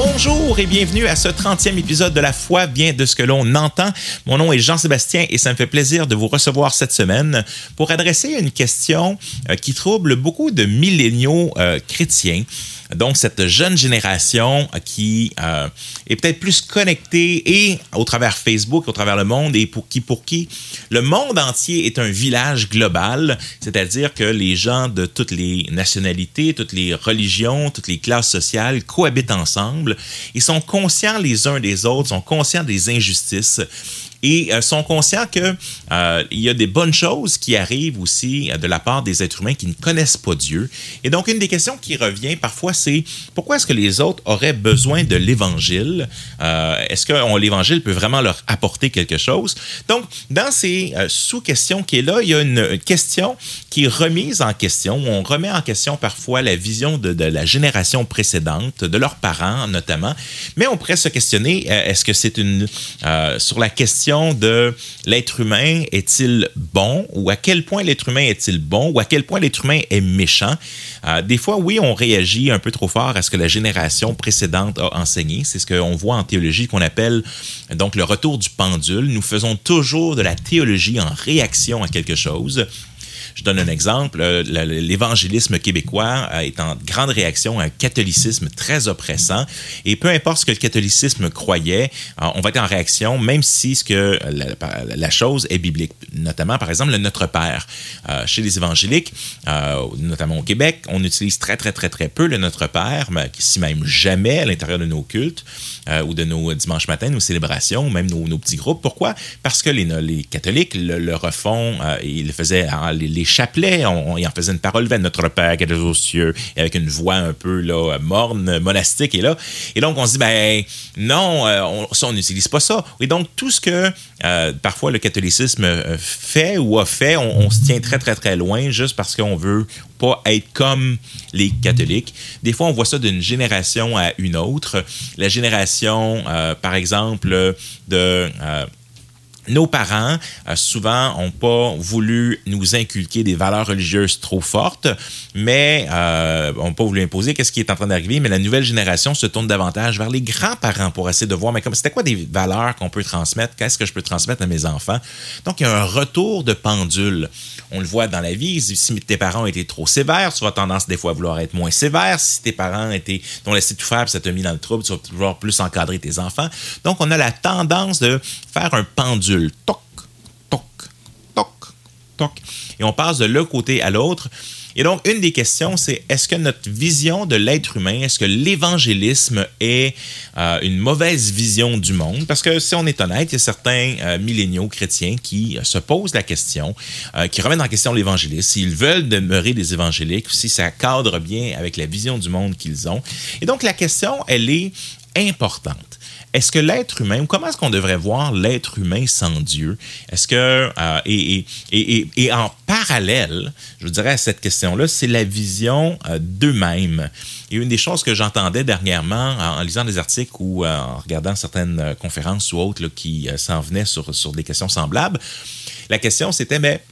Bonjour et bienvenue à ce 30e épisode de La foi vient de ce que l'on entend. Mon nom est Jean-Sébastien et ça me fait plaisir de vous recevoir cette semaine pour adresser une question euh, qui trouble beaucoup de milléniaux euh, chrétiens. Donc, cette jeune génération qui euh, est peut-être plus connectée et au travers Facebook, au travers le monde, et pour qui, pour qui le monde entier est un village global, c'est-à-dire que les gens de toutes les nationalités, toutes les religions, toutes les classes sociales cohabitent ensemble et sont conscients les uns des autres, sont conscients des injustices et euh, sont conscients qu'il euh, y a des bonnes choses qui arrivent aussi euh, de la part des êtres humains qui ne connaissent pas Dieu. Et donc, une des questions qui revient parfois, c'est pourquoi est-ce que les autres auraient besoin de l'Évangile? est-ce que l'Évangile peut vraiment leur apporter quelque chose? Donc, dans ces sous-questions qui est là, il y a une question qui est remise en question. On remet en question parfois la vision de, de la génération précédente, de leurs parents notamment, mais on pourrait se questionner, est-ce que c'est une... sur la question de l'être humain est-il bon ou à quel point l'être humain est-il bon ou à quel point l'être humain est méchant? Euh, des fois, oui, on réagit un peu trop fort à ce que la génération précédente a enseigné. C'est ce qu'on voit en théologie qu'on appelle donc le retour du pendule. Nous faisons toujours de la théologie en réaction à quelque chose. Je donne un exemple. Euh, l'évangélisme québécois euh, est en grande réaction à un catholicisme très oppressant. Et peu importe ce que le catholicisme croyait, euh, on va être en réaction, même si ce que la, chose est biblique. Notamment, par exemple, le Notre Père. chez les évangéliques, notamment au Québec, on utilise très, très, très, très peu le Notre Père, si même jamais à l'intérieur de nos cultes ou de nos dimanches matins, nos célébrations, même nos, petits groupes. Pourquoi? Parce que les, catholiques le, refont, ils le faisaient, les, les chapelet, on, en faisait une parole vers notre Père qui est aux cieux, avec une voix un peu là, morne, monastique, et là. Et donc, on se dit, ben non, euh, on, ça, on n'utilise pas ça. Et donc, tout ce que euh, parfois le catholicisme euh, fait ou a fait, on, se tient très, très, très loin juste parce qu'on veut pas être comme les catholiques. Des fois, on voit ça d'une génération à une autre. La génération, par exemple, de nos parents, euh, souvent, n'ont pas voulu nous inculquer des valeurs religieuses trop fortes, mais n'ont euh, pas voulu imposer qu'est-ce qui est en train d'arriver. Mais la nouvelle génération se tourne davantage vers les grands-parents pour essayer de voir, mais comme c'était quoi des valeurs qu'on peut transmettre, qu'est-ce que je peux transmettre à mes enfants? Donc, il y a un retour de pendule. On le voit dans la vie. Si tes parents étaient trop sévères, tu vas tendance des fois à vouloir être moins sévère. Si tes parents étaient, t'ont laissé tout faire, ça t'a mis dans le trouble, tu vas vouloir plus encadrer tes enfants. Donc, on a la tendance de faire un pendule Toc, toc, toc, toc. Et on passe de l'un côté à l'autre. Et donc, une des questions, c'est est-ce que notre vision de l'être humain, est-ce que l'évangélisme est euh, une mauvaise vision du monde? Parce que si on est honnête, il y a certains euh, milléniaux chrétiens qui euh, se posent la question, qui remettent en question l'évangélisme, s'ils veulent demeurer des évangéliques, si ça cadre bien avec la vision du monde qu'ils ont. Et donc, la question, elle est importante. Est-ce que l'être humain, ou comment est-ce qu'on devrait voir l'être humain sans Dieu? Est-ce que, euh, et, et, en parallèle, je dirais à cette question-là, c'est la vision euh, d'eux-mêmes. Et une des choses que j'entendais dernièrement en, lisant des articles ou euh, en regardant certaines conférences ou autres qui s'en venaient sur, sur des questions semblables, la question c'était, mais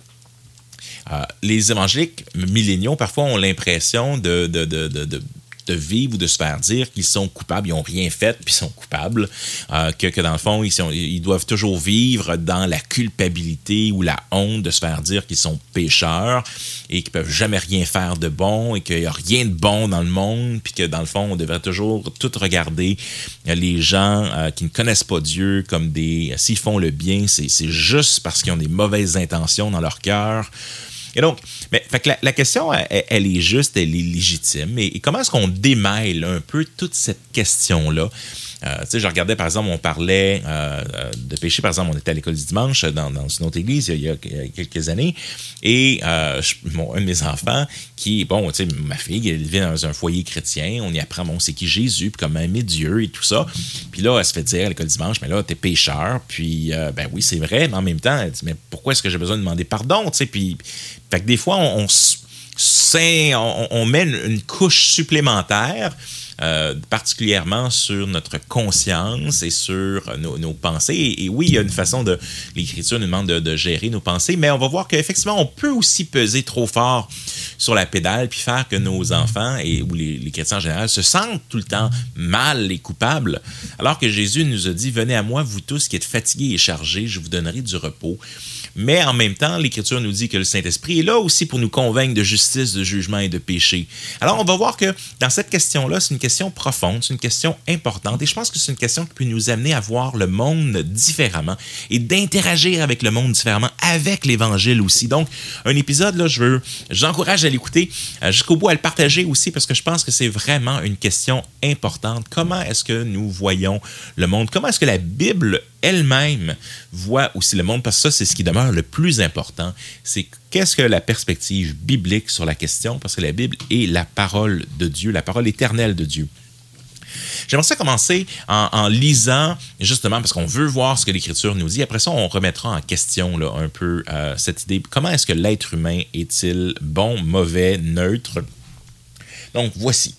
les évangéliques milléniaux, parfois, ont l'impression de, de, de vivre ou de se faire dire qu'ils sont coupables, ils n'ont rien fait, puis ils sont coupables, euh, que, dans le fond, ils, ils doivent toujours vivre dans la culpabilité ou la honte de se faire dire qu'ils sont pécheurs et qu'ils peuvent jamais rien faire de bon et qu'il n'y a rien de bon dans le monde, puis que dans le fond, on devrait toujours tout regarder les gens euh, qui ne connaissent pas Dieu comme des... S'ils font le bien, c'est juste parce qu'ils ont des mauvaises intentions dans leur cœur. Et donc, mais, la, question, elle, est juste, elle est légitime. Et, comment est-ce qu'on démêle un peu toute cette question-là? Euh, tu sais, je regardais, par exemple, on parlait euh, euh, de péché. Par exemple, on était à l'école du dimanche dans, une autre église il y a, quelques années. Et un de mes enfants, qui, bon, tu sais, ma fille, elle vit dans un foyer chrétien. On y apprend, bon, c'est qui Jésus, puis comment aimer Dieu et tout ça. Puis là, elle se fait dire à l'école du dimanche, mais là, t'es pécheur. Puis, ben oui, c'est vrai, mais en même temps, elle dit, mais pourquoi est-ce que j'ai besoin de demander pardon? Tu sais, puis, fait que des fois, on, on, met une couche supplémentaire euh, particulièrement sur notre conscience et sur nos, pensées. Et, oui, il y a une façon de. L'Écriture nous demande de, gérer nos pensées, mais on va voir qu'effectivement, on peut aussi peser trop fort sur la pédale puis faire que nos enfants et ou les, les chrétiens en général se sentent tout le temps mal et coupables, alors que Jésus nous a dit Venez à moi, vous tous qui êtes fatigués et chargés, je vous donnerai du repos. Mais en même temps, l'Écriture nous dit que le Saint-Esprit est là aussi pour nous convaincre de justice, de jugement et de péché. Alors, on va voir que dans cette question-là, c'est une question profonde, c'est une question importante, et je pense que c'est une question qui peut nous amener à voir le monde différemment et d'interagir avec le monde différemment, avec l'Évangile aussi. Donc, un épisode, là, je veux, j'encourage à l'écouter euh, jusqu'au bout, à le partager aussi, parce que je pense que c'est vraiment une question importante. Comment est-ce que nous voyons le monde? Comment est-ce que la Bible elle-même voit aussi le monde, parce que ça, c'est ce qui demeure le plus important, c'est qu'est-ce que la perspective biblique sur la question, parce que la Bible est la parole de Dieu, la parole éternelle de Dieu. J'aimerais ça commencer en, lisant, justement, parce qu'on veut voir ce que l'Écriture nous dit. Après ça, on remettra en question un peu euh, cette idée. Comment est-ce que l'être humain est-il bon, mauvais, neutre? Donc, voici.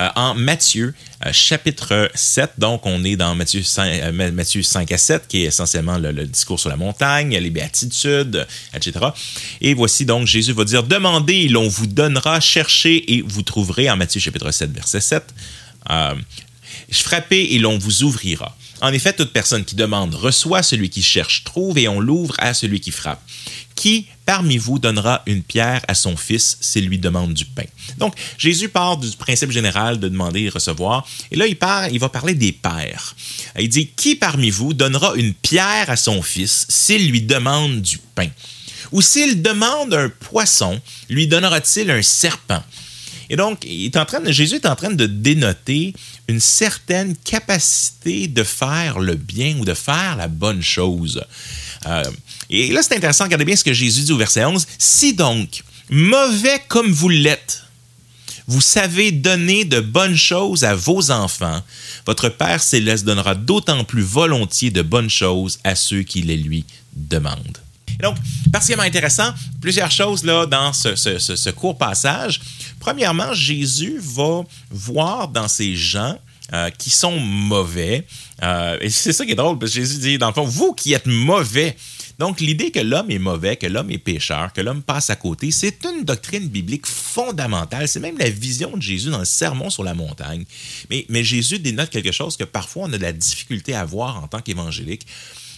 Euh, en Matthieu, euh, chapitre 7. Donc, on est dans Matthieu 5, euh, Matthieu 5 à 7, qui est essentiellement le, discours sur la montagne, les béatitudes, etc. Et voici donc, Jésus va dire, demandez l'on vous donnera, cherchez et vous trouverez, en Matthieu chapitre 7, verset 7. frappez et l'on vous ouvrira. En effet, toute personne qui demande reçoit, celui qui cherche trouve, et on l'ouvre à celui qui frappe. Qui parmi vous donnera une pierre à son fils s'il lui demande du pain? Donc, Jésus part du principe général de demander et recevoir, et là, il, part, il va parler des pères. Il dit, qui parmi vous donnera une pierre à son fils s'il lui demande du pain? Ou s'il demande un poisson, lui donnera-t-il un serpent? Et donc, il est en train de, Jésus est en train de dénoter une certaine capacité de faire le bien ou de faire la bonne chose. Euh, et là, c'est intéressant, regardez bien ce que Jésus dit au verset 11. Si donc, mauvais comme vous l'êtes, vous savez donner de bonnes choses à vos enfants, votre Père céleste donnera d'autant plus volontiers de bonnes choses à ceux qui les lui demandent. Et donc, particulièrement intéressant, plusieurs choses là dans ce, ce court passage. Premièrement, Jésus va voir dans ces gens euh, qui sont mauvais. Euh, et c'est ça qui est drôle, parce que Jésus dit, dans le fond, vous qui êtes mauvais. Donc, l'idée que l'homme est mauvais, que l'homme est pécheur, que l'homme passe à côté, c'est une doctrine biblique fondamentale. C'est même la vision de Jésus dans le sermon sur la montagne. Mais, mais Jésus dénote quelque chose que parfois on a de la difficulté à voir en tant qu'évangélique.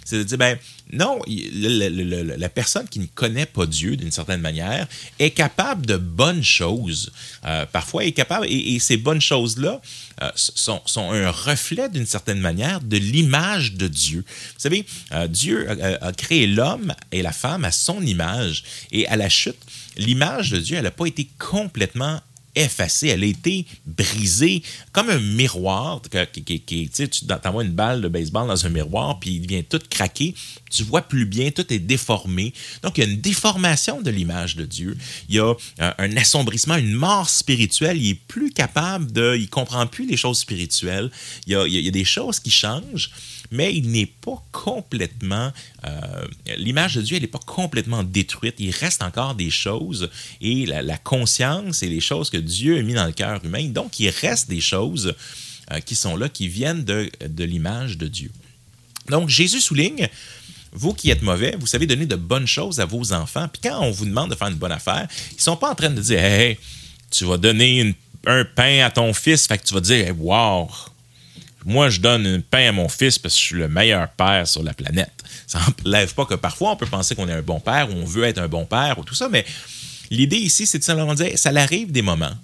C'est de dire, ben non, la personne qui ne connaît pas Dieu d'une certaine manière est capable de bonnes choses. Euh, parfois, est capable, et, ces bonnes choses-là euh, sont, un reflet d'une certaine manière de l'image de Dieu. Vous savez, euh, Dieu a, créé l'homme et la femme à son image, et à la chute, l'image de Dieu, elle n'a pas été complètement effacée, elle a été brisée comme un miroir. Tu envoies une balle de baseball dans un miroir, puis il vient tout craquer. Tu vois plus bien, tout est déformé. Donc, il y a une déformation de l'image de Dieu. Il y a un, un, assombrissement, une mort spirituelle. Il est plus capable de. Il comprend plus les choses spirituelles. Il y a des choses qui changent mais il n'est pas complètement, euh, l'image de Dieu, elle n'est pas complètement détruite. Il reste encore des choses et la, conscience et les choses que Dieu a mis dans le cœur humain. Donc, il reste des choses euh, qui sont là, qui viennent de, de l'image de Dieu. Donc, Jésus souligne, vous qui êtes mauvais, vous savez donner de bonnes choses à vos enfants. Puis quand on vous demande de faire une bonne affaire, ils ne sont pas en train de dire, hey, tu vas donner un pain à ton fils, fait que tu vas dire, hey, wow, moi, je donne un pain à mon fils parce que je suis le meilleur père sur la planète. Ça n'enlève pas que parfois on peut penser qu'on est un bon père ou on veut être un bon père ou tout ça, mais l'idée ici, c'est de simplement dire ça arrive des moments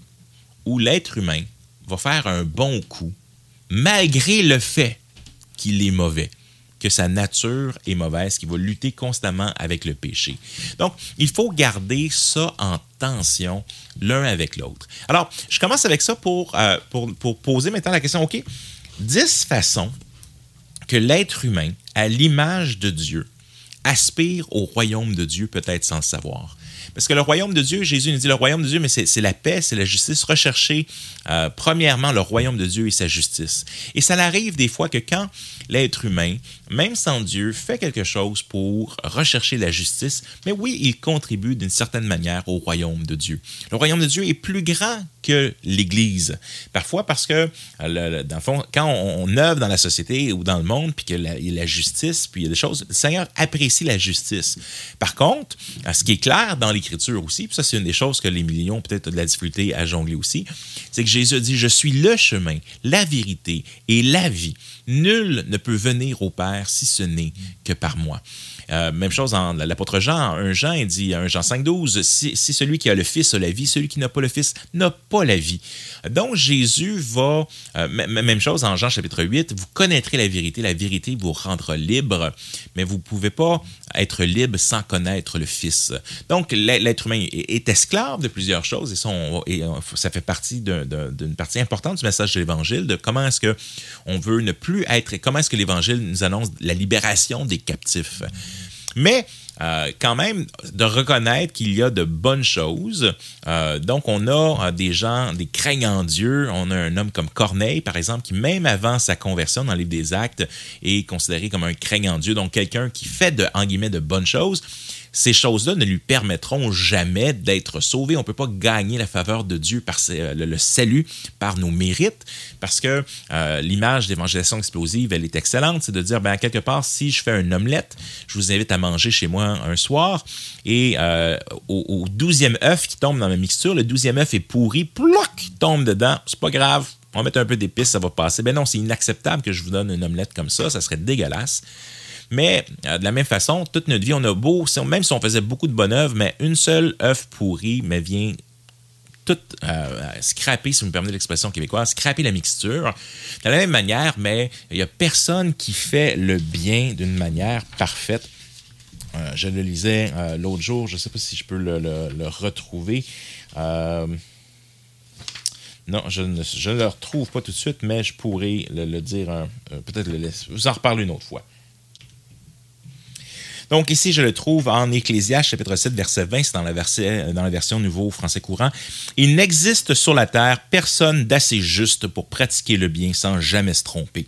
où l'être humain va faire un bon coup malgré le fait qu'il est mauvais que sa nature est mauvaise, qu'il va lutter constamment avec le péché. Donc, il faut garder ça en tension l'un avec l'autre. Alors, je commence avec ça pour, euh, pour, pour poser maintenant la question, OK, dix façons que l'être humain, à l'image de Dieu, aspire au royaume de Dieu, peut-être sans le savoir. Parce que le royaume de Dieu, Jésus nous dit le royaume de Dieu, mais c'est la paix, c'est la justice. Rechercher, euh, premièrement, le royaume de Dieu et sa justice. Et ça arrive des fois que quand l'être humain, même sans Dieu, fait quelque chose pour rechercher la justice, mais oui, il contribue d'une certaine manière au royaume de Dieu. Le royaume de Dieu est plus grand que l'Église. Parfois parce que, euh, dans le fond, quand on, œuvre dans la société ou dans le monde, puis qu'il y a la justice, puis il y a des choses, le Seigneur apprécie la justice. Par contre, ce qui est clair dans l'Écriture aussi, puis ça c'est une des choses que les millions peut-être de la difficulté à jongler aussi, c'est que Jésus dit, je suis le chemin, la vérité et la vie. Nul ne peut venir au Père si ce n'est que par moi. Euh, même chose en l'apôtre Jean, un Jean, il dit, un Jean 5, 12, si, celui qui a le Fils a la vie, celui qui n'a pas le Fils n'a pas la vie. Donc Jésus va, euh, même chose en Jean chapitre 8, vous connaîtrez la vérité, la vérité vous rendra libre, mais vous ne pouvez pas être libre sans connaître le Fils. Donc l'être humain est, esclave de plusieurs choses et, et ça fait partie d'une partie importante du message de l'Évangile, de comment est-ce que on veut ne plus être, comment est-ce que l'Évangile nous annonce la libération des captifs. Mais euh, quand même de reconnaître qu'il y a de bonnes choses. Euh, donc, on a euh, des gens, des craignants Dieu. On a un homme comme Corneille, par exemple, qui, même avant sa conversion dans le livre des Actes, est considéré comme un craignant Dieu. Donc, quelqu'un qui fait, de, en guillemets, de bonnes choses ces choses-là ne lui permettront jamais d'être sauvé. On ne peut pas gagner la faveur de Dieu par le, salut par nos mérites, parce que euh, l'image d'évangélisation explosive, elle est excellente. C'est de dire, ben, quelque part, si je fais un omelette, je vous invite à manger chez moi un soir, et euh, au, douzième œuf qui tombe dans ma mixture, le douzième œuf est pourri, ploc, tombe dedans, c'est pas grave, on va mettre un peu d'épices, ça va passer. Ben non, c'est inacceptable que je vous donne une omelette comme ça, ça serait dégueulasse. Mais euh, de la même façon, toute notre vie, on a beau, même si on faisait beaucoup de bonnes œuvres, mais une seule œuvre pourrie mais vient tout euh, scraper, si vous me permettez l'expression québécoise, scraper la mixture. De la même manière, mais il n'y a personne qui fait le bien d'une manière parfaite. Euh, je le lisais l'autre jour, je ne sais pas si je peux le, retrouver. non, je ne, le retrouve pas tout de suite, mais je pourrais le, dire, peut-être. Vous en reparler une autre fois. Donc ici, je le trouve en Ecclésiaste chapitre 7, verset 20, c'est dans la, dans la version Nouveau Français courant. Il n'existe sur la terre personne d'assez juste pour pratiquer le bien sans jamais se tromper.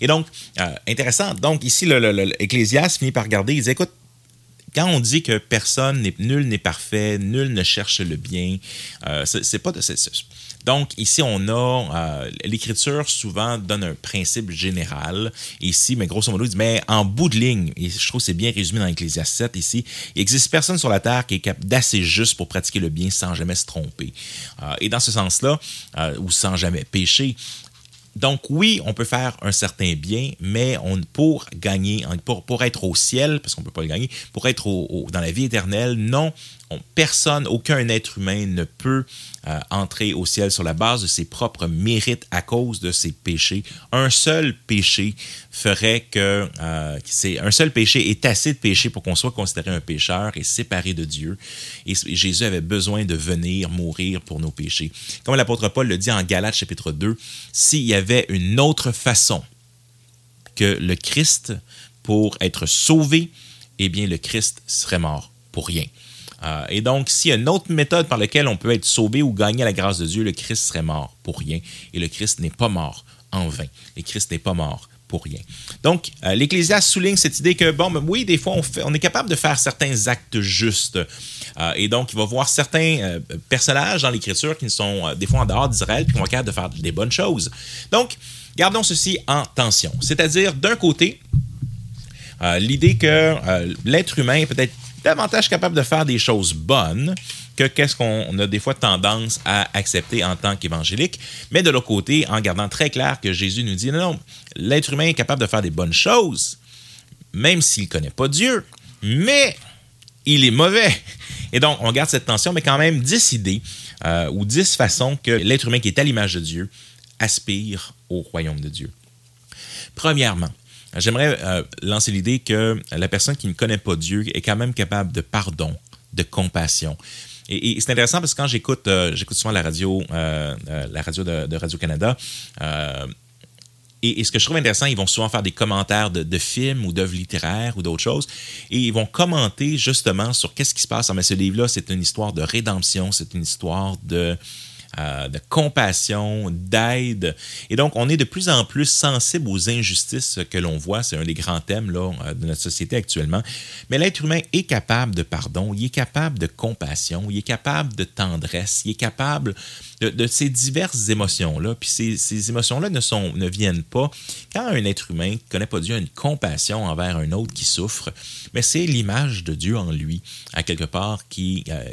Et donc, euh, intéressant. Donc ici, l'Ecclésiaste finit par garder, il dit, écoute, quand on dit que personne, nul n'est parfait, nul ne cherche le bien, euh, c'est, pas de, donc, ici, on a euh, l'Écriture souvent donne un principe général. Ici, mais grosso modo, il dit, mais en bout de ligne, et je trouve que c'est bien résumé dans Ecclésiaste 7 ici, il n'existe personne sur la terre qui est capable d'assez juste pour pratiquer le bien sans jamais se tromper. Euh, et dans ce sens-là, euh, ou sans jamais pécher, donc oui, on peut faire un certain bien, mais pour gagner, pour, pour être au ciel, parce qu'on ne peut pas le gagner, pour être dans la vie éternelle, non, personne, aucun être humain ne peut euh, entrer au ciel sur la base de ses propres mérites à cause de ses péchés. Un seul péché ferait que euh, c'est un seul péché est assez de péché pour qu'on soit considéré un pécheur et séparé de Dieu. Et Jésus avait besoin de venir mourir pour nos péchés. Comme l'apôtre Paul le dit en Galates chapitre 2, s'il y une autre façon que le Christ pour être sauvé, eh bien le Christ serait mort pour rien. Euh, et donc, s'il y a une autre méthode par laquelle on peut être sauvé ou gagner la grâce de Dieu, le Christ serait mort pour rien. Et le Christ n'est pas mort en vain. Le Christ n'est pas mort Donc, euh, l'Ecclésiaste souligne cette idée que, bon, ben oui, des fois, on, est capable de faire certains actes justes. Euh, et donc, il va voir certains personnages dans l'Écriture qui sont des fois en dehors d'Israël, puis qui vont être capables de faire des bonnes choses. Donc, gardons ceci en tension. C'est-à-dire, d'un côté, l'idée que l'être humain est peut-être davantage capable de faire des choses bonnes que qu'est-ce qu'on a des fois tendance à accepter en tant qu'évangélique. Mais de l'autre côté, en gardant très clair que Jésus nous dit, non, non, l'être humain est capable de faire des bonnes choses, même s'il ne connaît pas Dieu, mais il est mauvais. Et donc, on garde cette tension, mais quand même 10 idées euh, ou 10 façons que l'être humain qui est à l'image de Dieu aspire au royaume de Dieu. Premièrement, J'aimerais euh, lancer l'idée que la personne qui ne connaît pas Dieu est quand même capable de pardon, de compassion. Et, c'est intéressant parce que quand j'écoute, euh, j'écoute souvent la radio, euh, la radio de, Radio-Canada, Et, ce que je trouve intéressant, ils vont souvent faire des commentaires de, films ou d'œuvres littéraires ou d'autres choses. Et ils vont commenter justement sur qu'est-ce qui se passe. Mais ce livre-là, c'est une histoire de rédemption, c'est une histoire de, euh, de compassion, d'aide. Et donc, on est de plus en plus sensible aux injustices que l'on voit. C'est un des grands thèmes là, euh, de notre société actuellement. Mais l'être humain est capable de pardon, il est capable de compassion, il est capable de tendresse, il est capable de, ces diverses émotions-là. Puis ces, émotions-là ne, viennent pas quand un être humain ne connaît pas Dieu a une compassion envers un autre qui souffre, mais c'est l'image de Dieu en lui, à quelque part, qui, euh,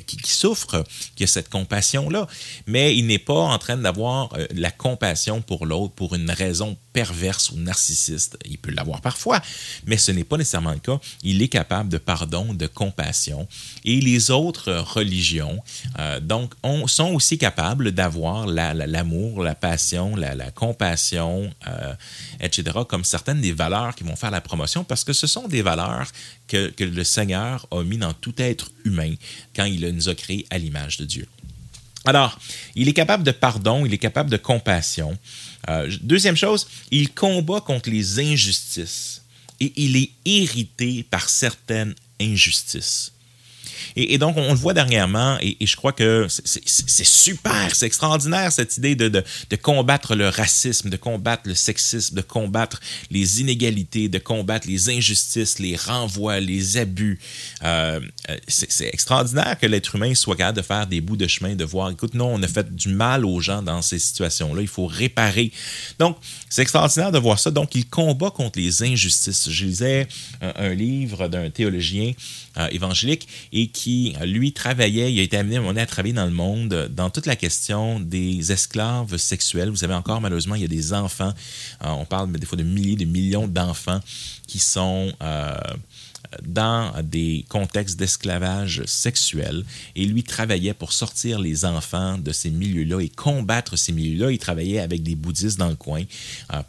qui, souffre, qui a cette compassion-là. Mais il n'est pas en train d'avoir euh, la compassion pour l'autre pour une raison perverse ou narcissiste. Il peut l'avoir parfois, mais ce n'est pas nécessairement le cas. Il est capable de pardon, de compassion. Et les autres religions, euh, donc, sont aussi capables d'avoir l'amour, la, passion, la, compassion, euh, etc., comme certaines des valeurs qui vont faire la promotion, parce que ce sont des valeurs que, que le Seigneur a mis dans tout être humain quand il nous a créés à l'image de Dieu. Alors, il est capable de pardon, il est capable de compassion. Euh, deuxième chose, il combat contre les injustices et il est irrité par certaines injustices. Et, donc, on, le voit dernièrement, et, je crois que c'est super, c'est extraordinaire cette idée de, de, combattre le racisme, de combattre le sexisme, de combattre les inégalités, de combattre les injustices, les renvois, les abus. Euh, euh, c'est extraordinaire que l'être humain soit capable de faire des bouts de chemin, de voir, écoute, non, on a fait du mal aux gens dans ces situations-là, il faut réparer. Donc, c'est extraordinaire de voir ça. Donc, il combat contre les injustices. Je lisais un livre d'un théologien euh, évangélique et qui, lui, travaillait, il a été amené à, à travailler dans le monde dans toute la question des esclaves sexuels. Vous savez encore, malheureusement, il y a des enfants, euh, on parle des fois de milliers, de millions d'enfants qui sont... Euh, dans des contextes d'esclavage sexuel et lui travaillait pour sortir les enfants de ces milieux-là et combattre ces milieux-là. Il travaillait avec des bouddhistes dans le coin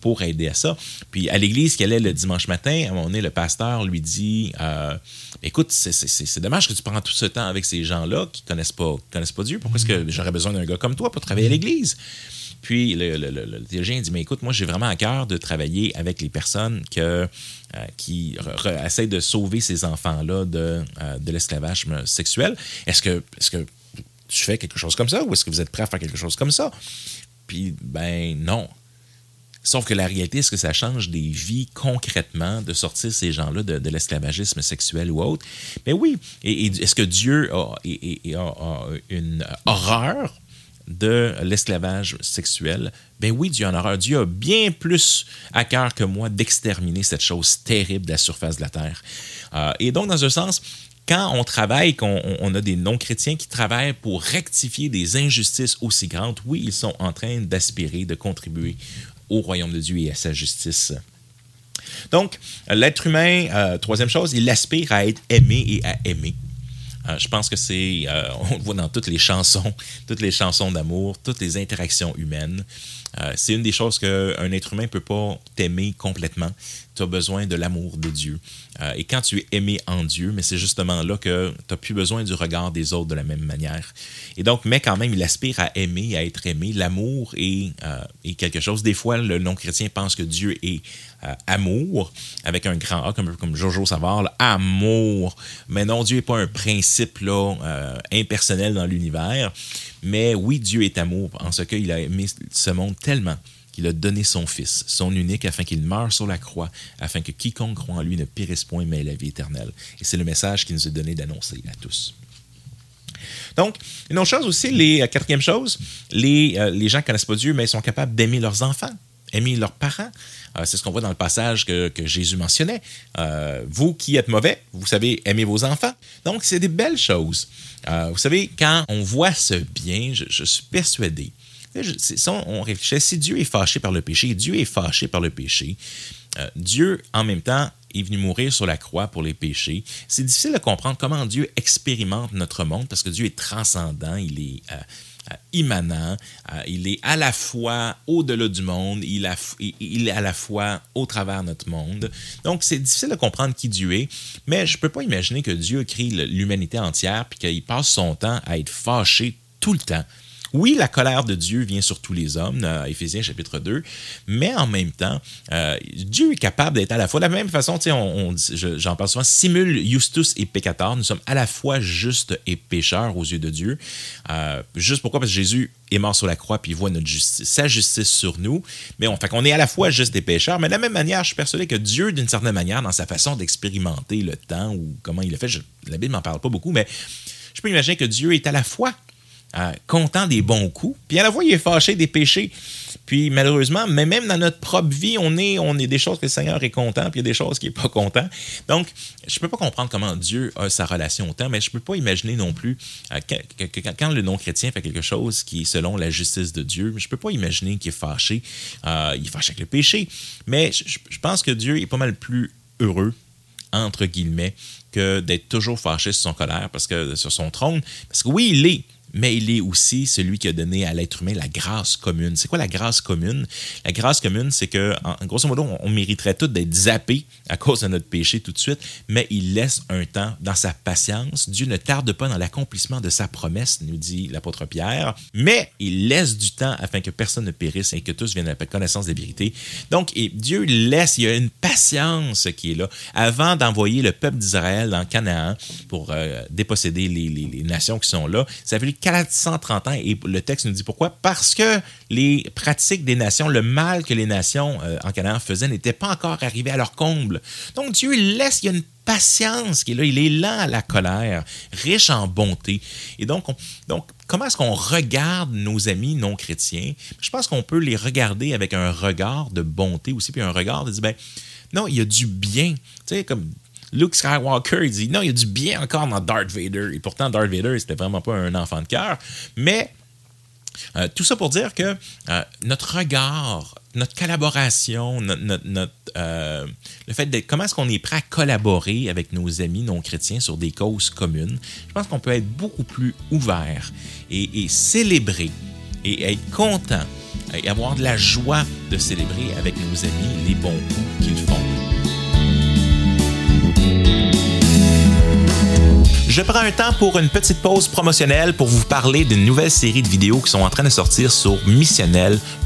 pour aider à ça. Puis à l'église qu'elle est le dimanche matin, à un moment donné, le pasteur lui dit écoute, c'est dommage que tu prends tout ce temps avec ces gens-là qui ne connaissent pas, connaissent pas Dieu. Pourquoi est-ce que j'aurais besoin d'un gars comme toi pour travailler à l'Église? Puis le, le, théologien dit, mais écoute, moi j'ai vraiment à cœur de travailler avec les personnes euh, qui essaient de sauver ces enfants-là de, euh, de l'esclavage sexuel. Est-ce que, est que tu fais quelque chose comme ça ou est-ce que vous êtes prêt à faire quelque chose comme ça? Puis, ben non. Sauf que la réalité, est-ce que ça change des vies concrètement de sortir ces gens-là de, l'esclavagisme sexuel ou autre? Mais oui. Et, est-ce que Dieu a, une horreur de l'esclavage sexuel? Ben oui, Dieu en horreur. Dieu a bien plus à cœur que moi d'exterminer cette chose terrible de la surface de la terre. Euh, et donc, dans un sens, quand on travaille, qu'on on a des non-chrétiens qui travaillent pour rectifier des injustices aussi grandes, oui, ils sont en train d'aspirer, de contribuer au royaume de Dieu et à sa justice. Donc, l'être humain, euh, troisième chose, il aspire à être aimé et à aimer. Euh, je pense que c'est, euh, on le voit dans toutes les chansons, toutes les chansons d'amour, toutes les interactions humaines. c'est une des choses qu'un être humain ne peut pas t'aimer complètement. Tu as besoin de l'amour de Dieu. Euh, et quand tu es aimé en Dieu, mais c'est justement là que tu n'as plus besoin du regard des autres de la même manière. Et donc, mais quand même, il aspire à aimer, à être aimé. L'amour euh, est, quelque chose. Des fois, le non-chrétien pense que Dieu est euh, amour, avec un grand A, comme, comme Jojo Savard, amour. Mais non, Dieu n'est pas un principe là, impersonnel dans l'univers. Mais oui, Dieu est amour, en ce qu'il a aimé ce monde tellement qu'il a donné son Fils, son unique, afin qu'il meure sur la croix, afin que quiconque croit en lui ne périsse point, mais ait la vie éternelle. Et c'est le message qu'il nous a donné d'annoncer à tous. Donc, une autre chose aussi, les, euh, quatrième chose, les, euh, les gens ne connaissent pas Dieu, mais ils sont capables d'aimer leurs enfants, aimer leurs parents. Euh, c'est ce qu'on voit dans le passage que, Jésus mentionnait. vous qui êtes mauvais, vous savez aimer vos enfants. Donc, c'est des belles choses. vous savez, quand on voit ce bien, je, suis persuadé on réfléchit, si Dieu est fâché par le péché, Dieu est fâché par le péché, euh, Dieu, en même temps, est venu mourir sur la croix pour les péchés. C'est difficile de comprendre comment Dieu expérimente notre monde parce que Dieu est transcendant, il est euh, euh, immanent, il est à la fois au-delà du monde, il, est à la fois au travers notre monde. Donc, c'est difficile de comprendre qui Dieu est, mais je ne peux pas imaginer que Dieu crée l'humanité entière puis qu'il passe son temps à être fâché tout le temps oui, la colère de Dieu vient sur tous les hommes, dans Éphésiens chapitre 2, mais en même temps, euh, Dieu est capable d'être à la fois, de la même façon, on, on j'en parle souvent, simule justus et peccator, nous sommes à la fois justes et pécheurs aux yeux de Dieu. Euh, juste pourquoi? Parce que Jésus est mort sur la croix puis voit notre justice, sa justice sur nous. Mais on fait qu'on est à la fois juste des pécheurs, mais de la même manière, je suis persuadé que Dieu, d'une certaine manière, dans sa façon d'expérimenter le temps ou comment il le fait, la Bible m'en parle pas beaucoup, mais je peux imaginer que Dieu est à la fois content des bons coups, puis à la fois il est fâché des péchés. Puis malheureusement, mais même dans notre propre vie, on est, on est des choses que le Seigneur est content, puis il y a des choses qu'il n'est pas content. Donc, je ne peux pas comprendre comment Dieu a sa relation au temps, mais je ne peux pas imaginer non plus euh, que, quand le non-chrétien fait quelque chose qui est selon la justice de Dieu, je ne peux pas imaginer qu'il est fâché. Euh, il est fâché avec le péché. Mais je, je pense que Dieu est pas mal plus heureux entre guillemets, que d'être toujours fâché sur son colère, parce que sur son trône. Parce que oui, il est mais il est aussi celui qui a donné à l'être humain la grâce commune. C'est quoi la grâce commune? La grâce commune, c'est que, en, grosso modo, on, mériterait tout d'être zappé à cause de notre péché tout de suite, mais il laisse un temps dans sa patience. Dieu ne tarde pas dans l'accomplissement de sa promesse, nous dit l'apôtre Pierre, mais il laisse du temps afin que personne ne périsse et que tous viennent à la connaissance des vérités. Donc, Dieu laisse, il y a une patience qui est là avant d'envoyer le peuple d'Israël dans Canaan pour euh, déposséder les, les, nations qui sont là. Ça a fallu 430 ans. Et le texte nous dit pourquoi? Parce que les pratiques des nations, le mal que les nations euh, en Canaan faisaient n'était pas encore arrivé à leur comble. Donc Dieu laisse, il y a une patience qui est là, il est lent à la colère, riche en bonté. Et donc, donc comment est-ce qu'on regarde nos amis non chrétiens? Je pense qu'on peut les regarder avec un regard de bonté aussi, puis un regard de dire, ben, non, il y a du bien. Tu sais, comme Luke Skywalker, il dit non, il y a du bien encore dans Darth Vader. Et pourtant, Darth Vader, c'était vraiment pas un enfant de cœur. Mais euh, tout ça pour dire que euh, notre regard, notre collaboration, notre, euh, le fait de comment est-ce qu'on est prêt à collaborer avec nos amis non chrétiens sur des causes communes, je pense qu'on peut être beaucoup plus ouvert et, et célébrer et être content et avoir de la joie de célébrer avec nos amis les bons coups qu'ils font. Je prends un temps pour une petite pause promotionnelle pour vous parler d'une nouvelle série de vidéos qui sont en train de sortir sur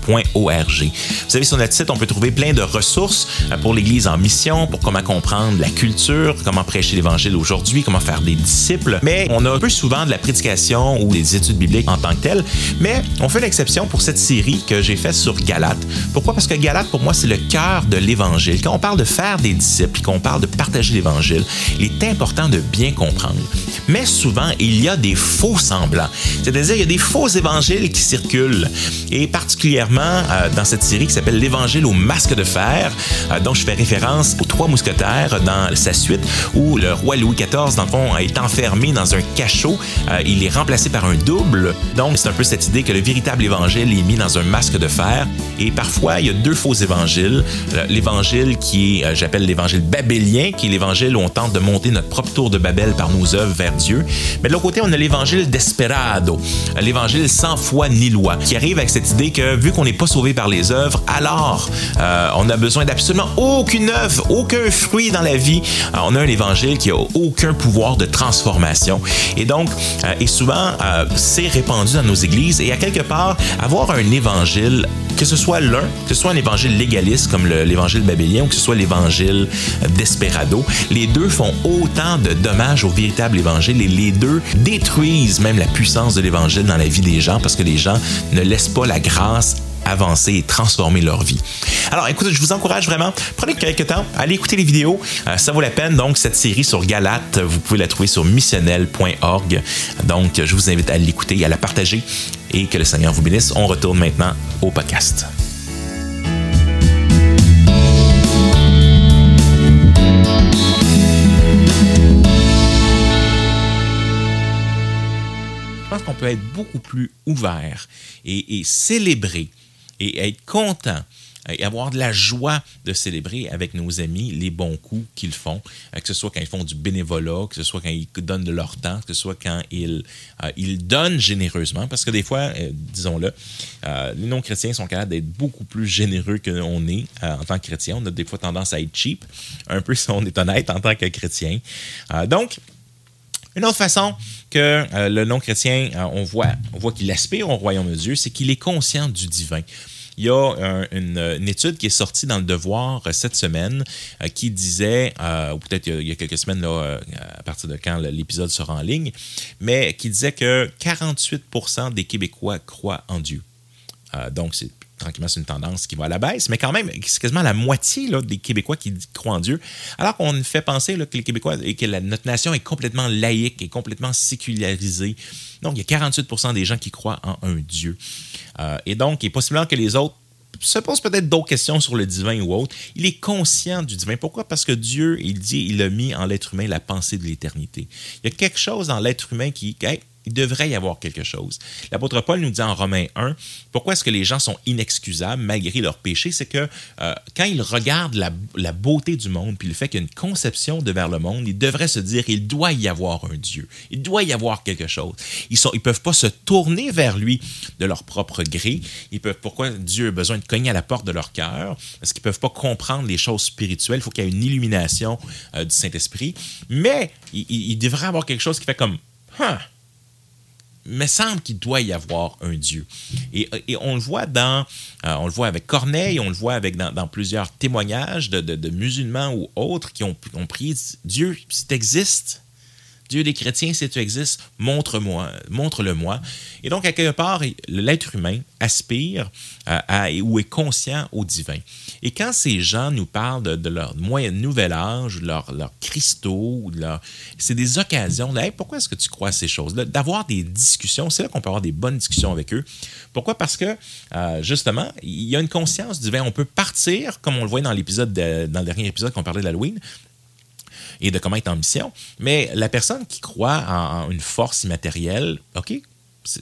Vous savez, sur notre site, on peut trouver plein de ressources euh, pour l'Église en mission, pour comment comprendre la culture, comment prêcher l'Évangile aujourd'hui, comment faire des disciples. Mais on a un peu souvent de la prédication ou des études bibliques en tant que telles. Mais on fait l'exception pour cette série que j'ai faite sur Galate. Pourquoi? Parce que Galate, pour moi, c'est le cœur de l'Évangile. Quand on parle de faire des disciples, qu'on parle de partager l'Évangile, il est important de bien comprendre mais souvent, il y a des faux semblants. C'est-à-dire, il y a des faux évangiles qui circulent. Et particulièrement euh, dans cette série qui s'appelle L'Évangile au masque de fer, euh, dont je fais référence aux trois mousquetaires dans sa suite, où le roi Louis XIV, dans le fond, est enfermé dans un cachot. Euh, il est remplacé par un double. Donc, c'est un peu cette idée que le véritable évangile est mis dans un masque de fer. Et parfois, il y a deux faux évangiles. L'évangile qui est, j'appelle l'évangile babélien, qui est l'évangile où on tente de monter notre propre tour de Babel par nos œuvres vers Dieu. Mais de l'autre côté, on a l'évangile desperado, l'évangile sans foi ni loi, qui arrive avec cette idée que vu qu'on n'est pas sauvé par les œuvres, alors euh, on a besoin d'absolument aucune œuvre, aucun fruit dans la vie. Euh, on a un évangile qui a aucun pouvoir de transformation. Et donc, euh, et souvent, c'est répandu dans nos églises. Et à quelque part, avoir un évangile que ce soit l'un, que ce soit un évangile légaliste comme l'évangile babylien ou que ce soit l'évangile desperado, les deux font autant de dommages au véritable évangile et les deux détruisent même la puissance de l'évangile dans la vie des gens parce que les gens ne laissent pas la grâce avancer et transformer leur vie. Alors, écoutez, je vous encourage vraiment, prenez quelques temps, allez écouter les vidéos, euh, ça vaut la peine. Donc, cette série sur Galate, vous pouvez la trouver sur missionnel.org. Donc, je vous invite à l'écouter à la partager et que le Seigneur vous bénisse. On retourne maintenant au podcast. Je pense qu'on peut être beaucoup plus ouvert et célébrer et être content et avoir de la joie de célébrer avec nos amis les bons coups qu'ils font, euh, que ce soit quand ils font du bénévolat, que ce soit quand ils donnent de leur temps, que ce soit quand ils, euh, donnent généreusement, parce que des fois, euh, disons-le, les non-chrétiens sont capables d'être beaucoup plus généreux que l'on est en tant que chrétien. On a des fois tendance à être cheap, un peu si on est honnête en tant que chrétien. donc, Une autre façon que le non-chrétien, on voit, on voit qu'il aspire au royaume de Dieu, c'est qu'il est conscient du divin. Il y a une, étude qui est sortie dans le Devoir euh, cette semaine euh, qui disait, euh, ou peut-être il, y a quelques semaines, là, à partir de quand l'épisode sera en ligne, mais qui disait que 48 des Québécois croient en Dieu. donc, c'est tranquillement, c'est une tendance qui va à la baisse, mais quand même, c'est quasiment la moitié là, des Québécois qui croient en Dieu. Alors qu'on fait penser que les Québécois et que notre nation est complètement laïque et complètement sécularisée. Donc, il y a 48 des gens qui croient en un Dieu. Euh, et donc, il est possible que les autres se posent peut-être d'autres questions sur le divin ou autre. Il est conscient du divin. Pourquoi? Parce que Dieu, il dit, il a mis en l'être humain la pensée de l'éternité. Il y a quelque chose dans l'être humain qui, il devrait y avoir quelque chose. L'apôtre Paul nous dit en Romains 1, pourquoi est-ce que les gens sont inexcusables malgré leurs péchés? C'est que euh, quand ils regardent la, beauté du monde, puis le fait qu'il y a une conception de vers le monde, ils devraient se dire, il doit y avoir un Dieu. Il doit y avoir quelque chose. Ils ne ils peuvent pas se tourner vers lui de leur propre gré. Ils peuvent, pourquoi Dieu a besoin de cogner à la porte de leur cœur? Parce qu'ils ne peuvent pas comprendre les choses spirituelles. Il faut qu'il y ait une illumination euh, du Saint-Esprit. Mais il, il, devrait avoir quelque chose qui fait comme, me semble qu'il doit y avoir un Dieu. Et, on le voit dans, euh, on le voit avec Corneille, on le voit avec dans, plusieurs témoignages de, musulmans ou autres qui ont, ont prié Dieu, si tu existes, Dieu des chrétiens, si tu existes, montre-moi, montre-le-moi. Et donc, à quelque part, l'être humain aspire à, ou est conscient au divin. Et quand ces gens nous parlent de, leur moyen nouvel âge, leur, leur cristaux, leur... c'est des occasions de pourquoi est-ce que tu crois à ces choses-là? D'avoir des discussions, c'est là qu'on peut avoir des bonnes discussions avec eux. Pourquoi? Parce que, euh, justement, il y a une conscience du divin. On peut partir, comme on le voit dans l'épisode, dans le dernier épisode qu'on parlait de l'Halloween, et de comment être en mission. Mais la personne qui croit en, une force immatérielle, OK,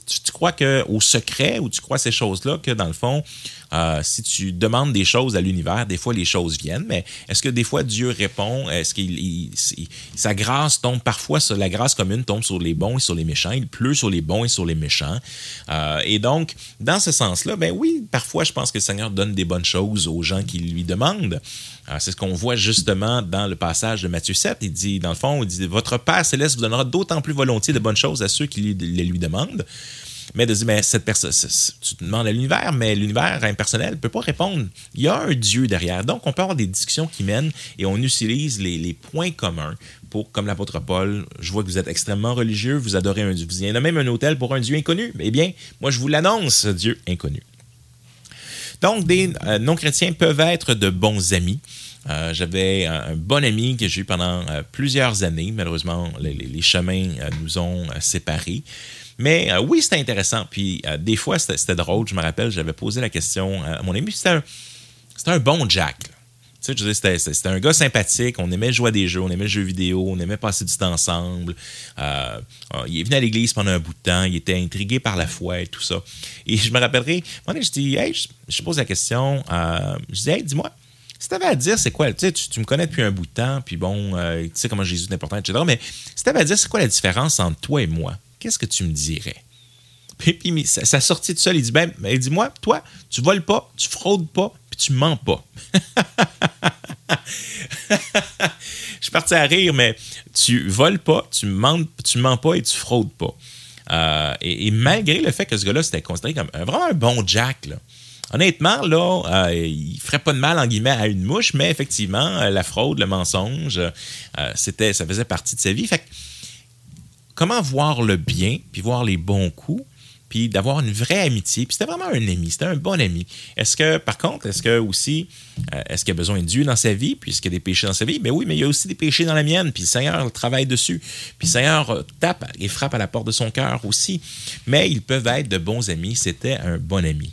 tu, crois que au secret ou tu crois ces choses-là que dans le fond, euh, si tu demandes des choses à l'univers, des fois les choses viennent, mais est-ce que des fois Dieu répond? Est-ce que sa grâce tombe parfois sur la grâce commune tombe sur les bons et sur les méchants? Il pleut sur les bons et sur les méchants. Euh, et donc, dans ce sens-là, ben oui, parfois je pense que le Seigneur donne des bonnes choses aux gens qui lui demandent. Euh, c'est ce qu'on voit justement dans le passage de Matthieu 7. Il dit, dans le fond, dit Votre Père céleste vous donnera d'autant plus volontiers de bonnes choses à ceux qui les lui demandent mais de dire, mais cette personne, tu demandes à l'univers, mais l'univers impersonnel ne peut pas répondre. Il y a un Dieu derrière. Donc, on peut avoir des discussions qui mènent et on utilise les, points communs pour, comme l'apôtre Paul, je vois que vous êtes extrêmement religieux, vous adorez un Dieu. Vous y en a même un hôtel pour un Dieu inconnu. Eh bien, moi, je vous l'annonce, Dieu inconnu. Donc, des euh, non-chrétiens peuvent être de bons amis. Euh, j'avais un, bon ami que j'ai eu pendant euh, plusieurs années. Malheureusement, les chemins nous ont séparés. Mais euh, oui, c'était intéressant. Puis euh, des fois, c'était drôle. Je me rappelle, j'avais posé la question à mon ami. C'était un, bon Jack. Tu sais, c'était un gars sympathique. On aimait jouer à des jeux, on aimait le jeu vidéo, on aimait passer du temps ensemble. Euh, il est venu à l'église pendant un bout de temps. Il était intrigué par la foi et tout ça. Et je me rappellerai, moi, je dis, hey, je, pose la question. je dis, hey, dis-moi. Si tu avais à dire, c'est quoi, tu, tu, me connais depuis un bout de temps, puis bon, tu sais comment Jésus est important, etc. Mais si tu avais à dire, c'est quoi la différence entre toi et moi? Qu'est-ce que tu me dirais? Puis, puis ça, ça sortit de seul. Il dit, ben, ben dis-moi, toi, tu voles pas, tu fraudes pas, puis tu mens pas. Je suis parti à rire, mais tu voles pas, tu mens, tu mens pas et tu fraudes pas. Euh, et, malgré le fait que ce gars-là, c'était considéré comme vraiment un bon Jack, Honnêtement, là, euh, il ferait pas de mal, en à une mouche, mais effectivement, euh, la fraude, le mensonge, c'était, ça faisait partie de sa vie. Fait comment voir le bien, puis voir les bons coups, puis d'avoir une vraie amitié. Puis c'était vraiment un ami, c'était un bon ami. Est-ce que, par contre, est-ce que aussi, euh, est-ce qu'il y a besoin de Dieu dans sa vie, puis est-ce qu'il y a des péchés dans sa vie? Mais oui, mais il y a aussi des péchés dans la mienne, puis le Seigneur travaille dessus. Puis le Seigneur euh, tape et frappe à la porte de son cœur aussi. Mais ils peuvent être de bons amis. C'était un bon ami.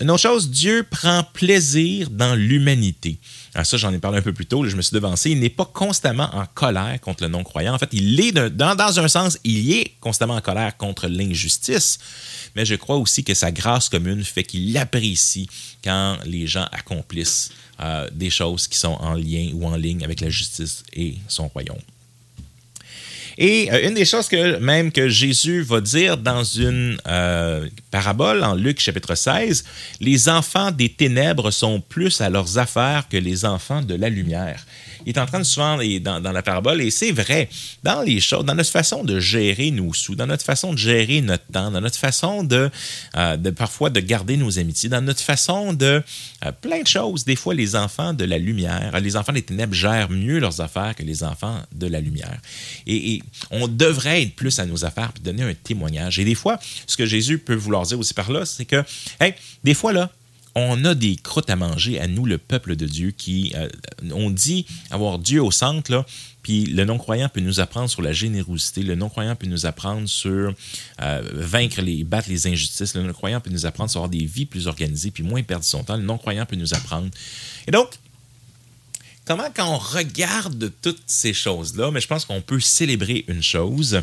Une autre chose, Dieu prend plaisir dans l'humanité. Ça, j'en ai parlé un peu plus tôt, je me suis devancé. Il n'est pas constamment en colère contre le non-croyant. En fait, il est, dans, dans un sens, il est constamment en colère contre l'injustice, mais je crois aussi que sa grâce commune fait qu'il apprécie quand les gens accomplissent euh, des choses qui sont en lien ou en ligne avec la justice et son royaume. Et euh, une des choses que même que Jésus va dire dans une euh, parabole en Luc chapitre 16, les enfants des ténèbres sont plus à leurs affaires que les enfants de la lumière. Il est en train de souvent, dans, la parabole, et c'est vrai, dans les choses, dans notre façon de gérer nos sous, dans notre façon de gérer notre temps, dans notre façon de, euh, parfois de garder nos amitiés, dans notre façon de euh, plein de choses. Des fois, les enfants de la lumière, les enfants des ténèbres gèrent mieux leurs affaires que les enfants de la lumière. Et, on devrait être plus à nos affaires puis donner un témoignage. Et des fois, ce que Jésus peut vouloir dire aussi par là, c'est que, hey, des fois, là, on a des croûtes à manger à nous, le peuple de Dieu, qui, euh, on dit avoir Dieu au centre, là, puis le non-croyant peut nous apprendre sur la générosité, le non-croyant peut nous apprendre sur euh, vaincre les, battre les injustices, le non-croyant peut nous apprendre sur avoir des vies plus organisées, puis moins perdre son temps, le non-croyant peut nous apprendre. Et donc, comment quand on regarde toutes ces choses-là, mais je pense qu'on peut célébrer une chose.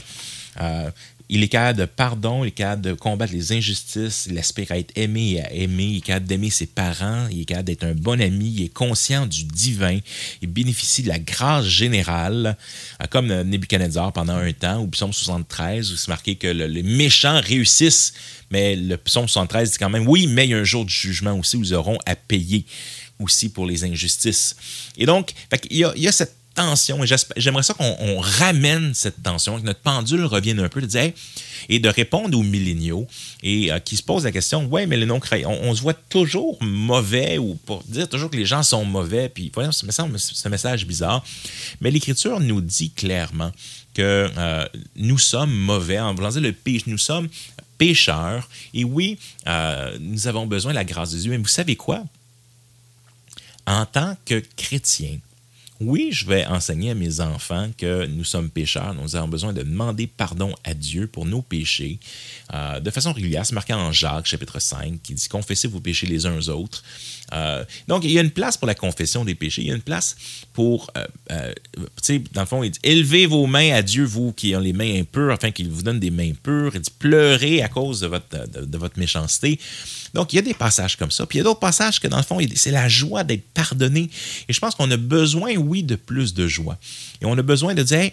Euh, il est capable de pardon, il est capable de combattre les injustices, il aspire à être aimé et à aimer, il est capable d'aimer ses parents, il est capable d'être un bon ami, il est conscient du divin, il bénéficie de la grâce générale, euh, comme Nebuchadnezzar pendant un temps, ou Psaume 73, où c'est marqué que les méchants réussissent, mais le Psaume 73 dit quand même, oui, mais il y a un jour de jugement aussi où ils auront à payer aussi pour les injustices. Et donc, il y a cette tension. Et j'aimerais ça qu'on ramène cette tension, que notre pendule revienne un peu, de dire, et de répondre aux milléniaux et euh, qui se posent la question ouais, mais les non-croyants, on, se voit toujours mauvais ou pour dire toujours que les gens sont mauvais. Puis, voyons, ce message, ce message bizarre. Mais l'Écriture nous dit clairement que euh, nous sommes mauvais. En voulant dire le péché, nous sommes pécheurs. Et oui, euh, nous avons besoin de la grâce de Dieu. Mais vous savez quoi? En tant que chrétien, oui, je vais enseigner à mes enfants que nous sommes pécheurs, nous avons besoin de demander pardon à Dieu pour nos péchés euh, de façon régulière. C'est marqué en Jacques, chapitre 5, qui dit Confessez vos péchés les uns aux autres. Euh, donc, il y a une place pour la confession des péchés. Il y a une place pour, euh, tu dans le fond, il dit Élevez vos mains à Dieu, vous qui avez les mains impures, afin qu'il vous donne des mains pures. Il dit Pleurez à cause de votre, de votre méchanceté. Donc, il y a des passages comme ça. Puis il y a d'autres passages que, dans le fond, c'est la joie d'être pardonné. Et je pense qu'on a besoin, oui, de plus de joie. Et on a besoin de dire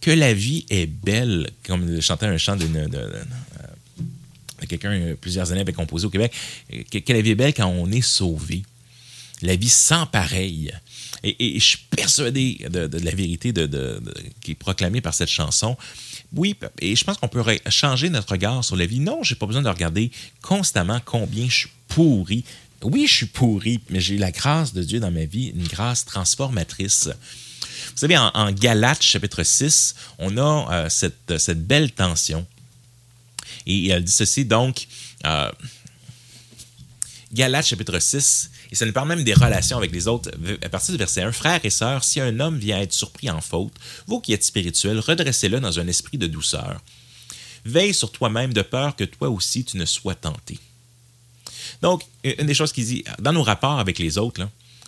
que la vie est belle, comme chantait un chant de, quelqu'un euh, plusieurs années avait composé au Québec, que, la vie est belle quand on est sauvé. La vie sans pareil. Et, je suis persuadé de, la vérité qui est proclamée par cette chanson. Oui, et je pense qu'on peut changer notre regard sur la vie. Non, j'ai pas besoin de regarder constamment combien je suis pourri. Oui, je suis pourri, mais j'ai la grâce de Dieu dans ma vie, une grâce transformatrice. Vous savez, en, Galates, chapitre 6, on a euh, cette, cette, belle tension. Et elle dit ceci, donc, euh, Galates, chapitre 6, et ça nous parle même des relations avec les autres. À partir du verset 1, frères et sœurs, si un homme vient être surpris en faute, vous qui êtes spirituels, redressez-le dans un esprit de douceur. Veille sur toi-même de peur que toi aussi tu ne sois tenté. Donc, une des choses qu'il dit, dans nos rapports avec les autres,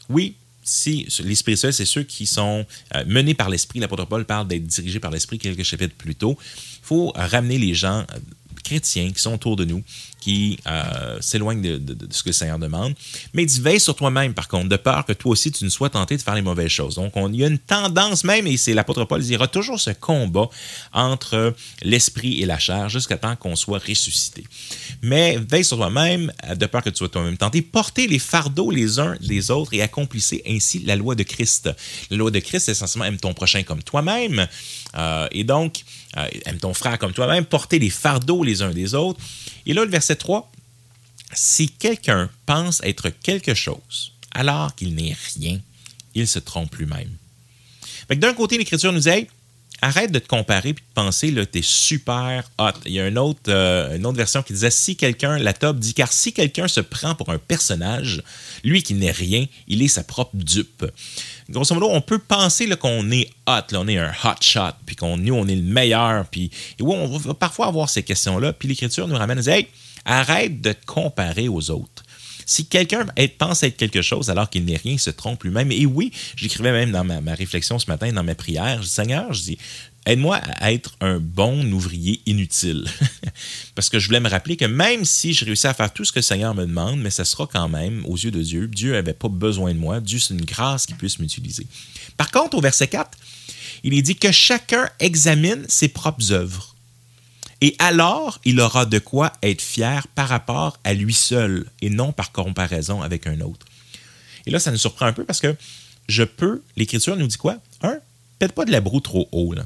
oui, si les spirituels, c'est ceux qui sont euh, menés par l'esprit, l'apôtre Paul parle d'être dirigé par l'esprit quelques chapitres plus tôt, il faut ramener les gens euh, chrétiens qui sont autour de nous, qui euh, s'éloignent de, ce que le Seigneur demande. Mais dis veille sur toi-même, par contre, de peur que toi aussi tu ne sois tenté de faire les mauvaises choses. Donc, il y a une tendance même, et c'est l'apôtre Paul, il aura toujours ce combat entre l'esprit et la chair jusqu'à temps qu'on soit ressuscité. Mais veille sur toi-même, de peur que tu sois toi-même tenté. Portez les fardeaux les uns des autres et accomplissez ainsi la loi de Christ. La loi de Christ, essentiellement aime ton prochain comme toi-même. Euh, et donc, euh, aime ton frère comme toi-même, portez les fardeaux les uns des autres. Et là, le verset 3, si quelqu'un pense être quelque chose alors qu'il n'est rien, il se trompe lui-même. D'un côté, l'Écriture nous dit arrête de te comparer et de penser que tu es super. Il y a une autre, euh, une autre version qui disait si quelqu'un, la top dit car si quelqu'un se prend pour un personnage, lui qui n'est rien, il est sa propre dupe. Grosso modo, on peut penser qu'on est hot, là, on est un hot shot, puis qu'on est le meilleur. Puis, et oui, on va parfois avoir ces questions-là. Puis l'Écriture nous ramène à dire hey, arrête de comparer aux autres. Si quelqu'un pense être quelque chose alors qu'il n'est rien, il se trompe lui-même. Et oui, j'écrivais même dans ma, réflexion ce matin, dans mes prières, je Seigneur, je dis, aide-moi à être un bon ouvrier inutile. Parce que je voulais me rappeler que même si je réussis à faire tout ce que le Seigneur me demande, mais ce sera quand même, aux yeux de Dieu, Dieu n'avait pas besoin de moi. Dieu, c'est une grâce qui puisse m'utiliser. Par contre, au verset 4, il est dit que chacun examine ses propres œuvres. Et alors, il aura de quoi être fier par rapport à lui seul et non par comparaison avec un autre. Et là, ça nous surprend un peu parce que je peux, l'Écriture nous dit quoi? Un, pète pas de la broue trop haut. Là.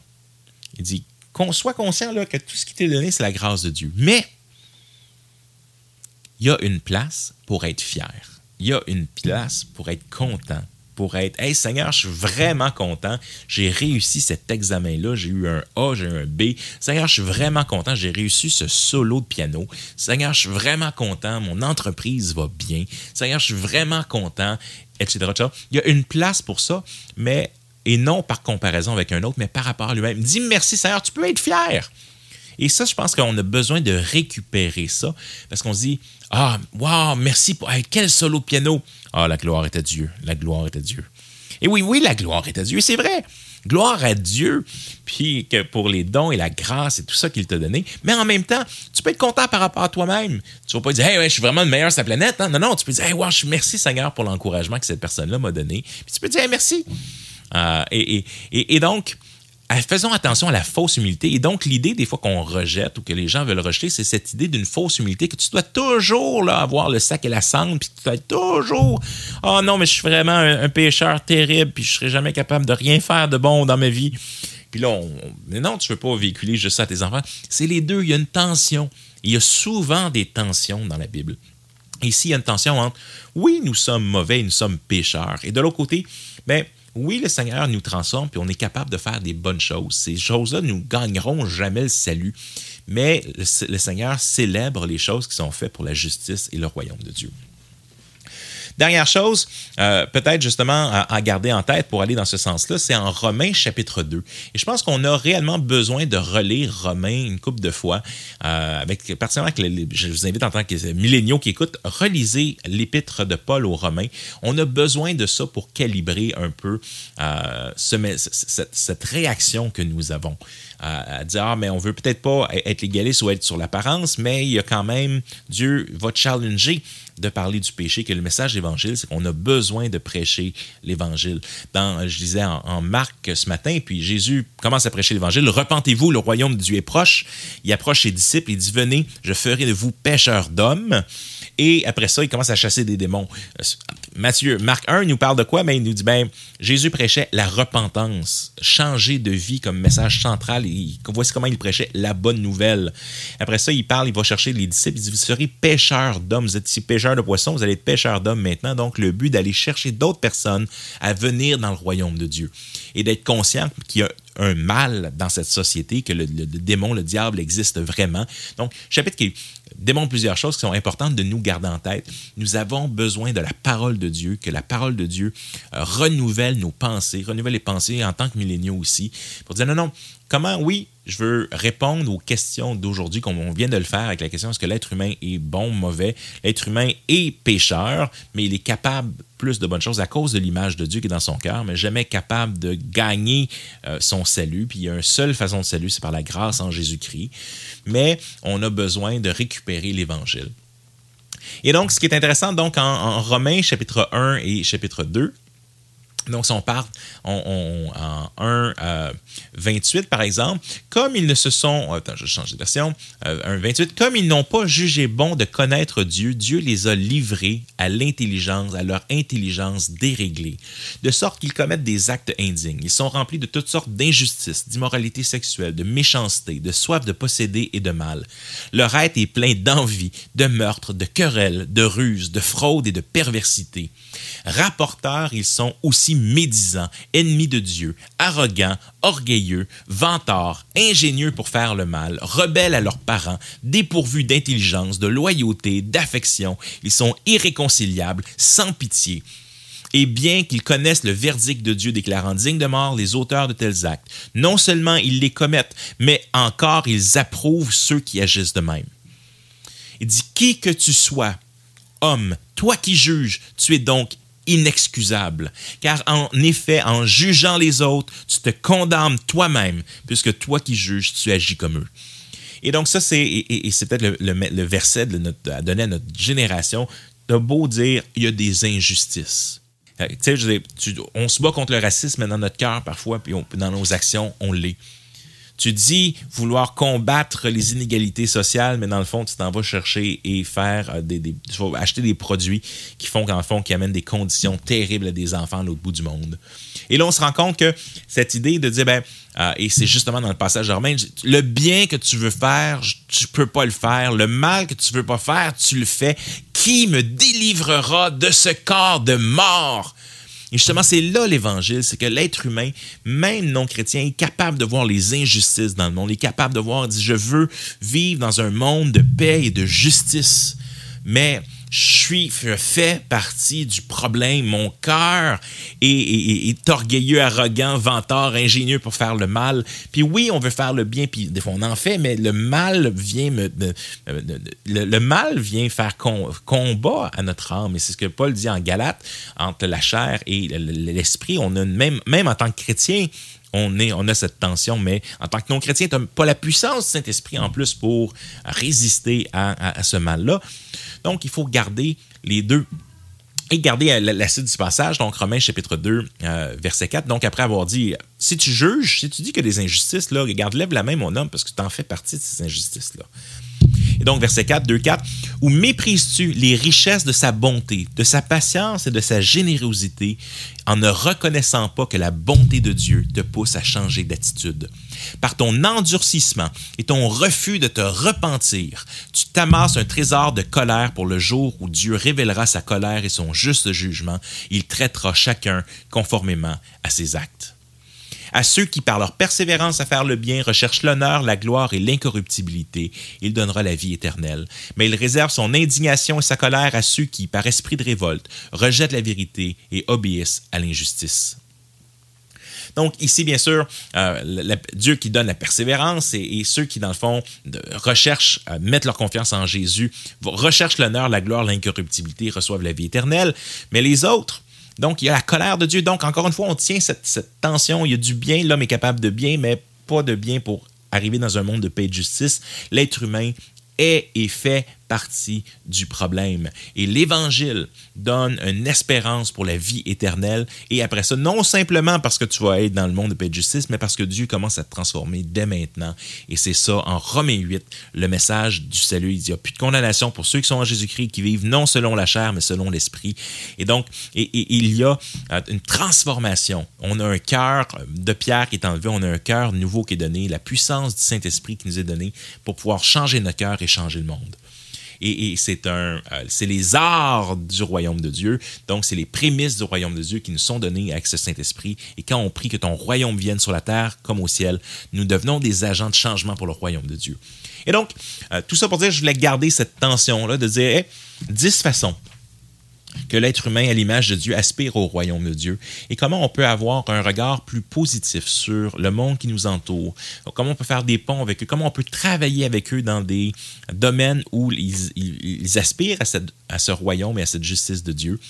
Il dit, qu'on soit conscient que tout ce qui t'est donné, c'est la grâce de Dieu. Mais, il y a une place pour être fier. Il y a une place pour être content pour être Hey Seigneur, je suis vraiment content. J'ai réussi cet examen-là. J'ai eu un A, j'ai eu un B. Seigneur, je suis vraiment content. J'ai réussi ce solo de piano. Seigneur, je suis vraiment content. Mon entreprise va bien. Seigneur, je suis vraiment content, etc. Il y a une place pour ça, mais et non par comparaison avec un autre, mais par rapport à lui-même. Dis merci Seigneur, tu peux être fier. Et ça, je pense qu'on a besoin de récupérer ça parce qu'on se dit Ah, wow, merci pour quel solo piano. Ah, la gloire est à Dieu. La gloire est à Dieu. Et oui, oui, la gloire est à Dieu. C'est vrai. Gloire à Dieu, puis que pour les dons et la grâce et tout ça qu'il t'a donné. Mais en même temps, tu peux être content par rapport à toi-même. Tu vas pas dire, hey, je suis vraiment le meilleur sur la planète. Hein? Non, non, tu peux dire, hey, wow, je merci Seigneur pour l'encouragement que cette personne-là m'a donné. Puis tu peux dire, hey, merci. Euh, et, et, et, donc, faisons attention à la fausse humilité. Et donc, l'idée, des fois, qu'on rejette ou que les gens veulent rejeter, c'est cette idée d'une fausse humilité que tu dois toujours là, avoir le sac et la cendre, puis tu dois toujours Oh non, mais je suis vraiment un, pécheur terrible, puis je serai jamais capable de rien faire de bon dans ma vie. Puis là, mais non, tu ne veux pas véhiculer juste ça à tes enfants. C'est les deux. Il y a une tension. Il y a souvent des tensions dans la Bible. Ici, il y a une tension entre oui, nous sommes mauvais, nous sommes pécheurs. Et de l'autre côté, ben, oui, le Seigneur nous transforme, puis on est capable de faire des bonnes choses. Ces choses-là nous gagneront jamais le salut. Mais le, Seigneur célèbre les choses qui sont faites pour la justice et le royaume de Dieu. Dernière chose, euh, peut-être justement à, garder en tête pour aller dans ce sens-là, c'est en Romains chapitre 2. Et je pense qu'on a réellement besoin de relire Romains une couple de fois, euh, avec particulièrement que je vous invite en tant que milléniaux qui écoutent, relisez l'épître de Paul aux Romains. On a besoin de ça pour calibrer un peu euh, cette, réaction que nous avons. à dire, ah, mais on veut peut-être pas être légaliste ou être sur l'apparence, mais il y a quand même, Dieu va challenger de parler du péché, que le message de l'Évangile, c'est qu'on a besoin de prêcher l'Évangile. Dans, je disais en, Marc ce matin, puis Jésus commence à prêcher l'Évangile. Repentez-vous, le royaume de Dieu est proche. Il approche ses disciples, il dit, venez, je ferai de vous pêcheurs d'hommes. Et après ça, il commence à chasser des démons. Matthieu, Marc 1 il nous parle de quoi? Mais ben, il nous dit, ben, Jésus prêchait la repentance, changer de vie comme message central. Et voici comment il prêchait la bonne nouvelle. Après ça, il parle, il va chercher les disciples, il dit, vous serez pêcheurs d'hommes. Vous êtes ici pêcheurs de poissons, vous allez être pêcheurs d'hommes maintenant. Donc, le but d'aller chercher d'autres personnes à venir dans le royaume de Dieu. Et d'être conscient qu'il y a un mal dans cette société, que le, démon, le diable existe vraiment. Donc, chapitre qui démontre plusieurs choses qui sont importantes de nous garder en tête. Nous avons besoin de la parole de Dieu, que la parole de Dieu euh, renouvelle nos pensées, renouvelle les pensées en tant que milléniaux aussi, pour dire non, non, comment, oui, je veux répondre aux questions d'aujourd'hui, comme on vient de le faire avec la question est-ce que l'être humain est bon, mauvais? L'être humain est pécheur, mais il est capable plus de bonnes choses à cause de l'image de Dieu qui est dans son cœur, mais jamais capable de gagner euh, son salut. Puis il y a une seule façon de salut, c'est par la grâce en Jésus-Christ. Mais on a besoin de récupérer l'Évangile. Et donc, ce qui est intéressant, donc, en, en Romains chapitre 1 et chapitre 2, donc, si on parle en 1, 28, euh, par exemple, comme ils ne se sont. Attends, je change de version. 1, euh, 28. Comme ils n'ont pas jugé bon de connaître Dieu, Dieu les a livrés à l'intelligence, à leur intelligence déréglée, de sorte qu'ils commettent des actes indignes. Ils sont remplis de toutes sortes d'injustices, d'immoralité sexuelle, de méchanceté, de soif de posséder et de mal. Leur être est plein d'envie, de meurtre, de querelles, de ruses, de fraude et de perversité. Rapporteurs, ils sont aussi médisants, ennemis de Dieu, arrogants, orgueilleux, vantards, ingénieux pour faire le mal, rebelles à leurs parents, dépourvus d'intelligence, de loyauté, d'affection. Ils sont irréconciliables, sans pitié. Et bien qu'ils connaissent le verdict de Dieu déclarant dignes de mort les auteurs de tels actes, non seulement ils les commettent, mais encore ils approuvent ceux qui agissent de même. Il dit, qui que tu sois, homme, toi qui juges, tu es donc inexcusable. Car en effet, en jugeant les autres, tu te condamnes toi-même, puisque toi qui juges, tu agis comme eux. Et donc ça, c'est, et, peut-être le, verset de notre, à donner à notre génération, de beau dire, il y a des injustices. Euh, tu sais, on se bat contre le racisme dans notre cœur parfois, puis dans nos actions, on l'est. Tu dis vouloir combattre les inégalités sociales, mais dans le fond, tu t'en vas chercher et faire euh, des, acheter des produits qui font qu'en fond, qui amènent des conditions terribles à des enfants à l'autre bout du monde. Et là, on se rend compte que cette idée de dire, ben, euh, et c'est justement dans le passage de Romain, le bien que tu veux faire, tu peux pas le faire. Le mal que tu veux pas faire, tu le fais. Qui me délivrera de ce corps de mort? Et justement, c'est là l'évangile, c'est que l'être humain, même non chrétien, est capable de voir les injustices dans le monde, est capable de voir, dit, je veux vivre dans un monde de paix et de justice. Mais je fait partie du problème. Mon cœur est, orgueilleux, arrogant, vantard, ingénieux pour faire le mal. Puis oui, on veut faire le bien, puis des fois on en fait, mais le mal vient me, le, mal vient faire combat à notre âme. Et c'est ce que Paul dit en Galate, entre la chair et l'esprit. On a même, même en tant que chrétien, on, a cette tension, mais en tant que non-chrétien, tu n'as pas la puissance du Saint-Esprit en plus pour résister à, ce mal-là. Donc, il faut garder les deux et garder la, suite du passage, donc Romains chapitre 2, euh, verset 4. Donc, après avoir dit, si tu juges, si tu dis que des injustices, là, regarde, lève la main, mon homme, parce que tu en fais partie de ces injustices-là. Et donc, verset 4, 2, 4, Où méprises-tu les richesses de sa bonté, de sa patience et de sa générosité, en ne reconnaissant pas que la bonté de Dieu te pousse à changer d'attitude? Par ton endurcissement et ton refus de te repentir, tu t'amasses un trésor de colère pour le jour où Dieu révélera sa colère et son juste jugement. Il traitera chacun conformément à ses actes à ceux qui, par leur persévérance à faire le bien, recherchent l'honneur, la gloire et l'incorruptibilité, il donnera la vie éternelle. Mais il réserve son indignation et sa colère à ceux qui, par esprit de révolte, rejettent la vérité et obéissent à l'injustice. Donc ici, bien sûr, euh, Dieu qui donne la persévérance et, ceux qui, dans le fond, recherchent, euh, mettent leur confiance en Jésus, recherchent l'honneur, la gloire, l'incorruptibilité, reçoivent la vie éternelle. Mais les autres, donc, il y a la colère de Dieu. Donc, encore une fois, on tient cette, tension. Il y a du bien. L'homme est capable de bien, mais pas de bien pour arriver dans un monde de paix et de justice. L'être humain est et fait partie du problème. Et l'Évangile donne une espérance pour la vie éternelle. Et après ça, non simplement parce que tu vas être dans le monde de paix et de justice, mais parce que Dieu commence à te transformer dès maintenant. Et c'est ça, en Romains 8, le message du salut. Il dit, il n'y a plus de condamnation pour ceux qui sont en Jésus-Christ, qui vivent non selon la chair, mais selon l'Esprit. Et donc, il y a euh, une transformation. On a un cœur de pierre qui est enlevé, on a un cœur nouveau qui est donné, la puissance du Saint-Esprit qui nous est donnée pour pouvoir changer notre cœur et changer le monde et, c'est un, euh, c'est les arts du royaume de Dieu. Donc, c'est les prémices du royaume de Dieu qui nous sont données avec ce Saint-Esprit. Et quand on prie que ton royaume vienne sur la terre comme au ciel, nous devenons des agents de changement pour le royaume de Dieu. Et donc, euh, tout ça pour dire, je voulais garder cette tension-là de dire, dix façons que l'être humain à l'image de Dieu aspire au royaume de Dieu. Et comment on peut avoir un regard plus positif sur le monde qui nous entoure, comment on peut faire des ponts avec eux, comment on peut travailler avec eux dans des domaines où ils, aspirent à, ce royaume et à cette justice de Dieu,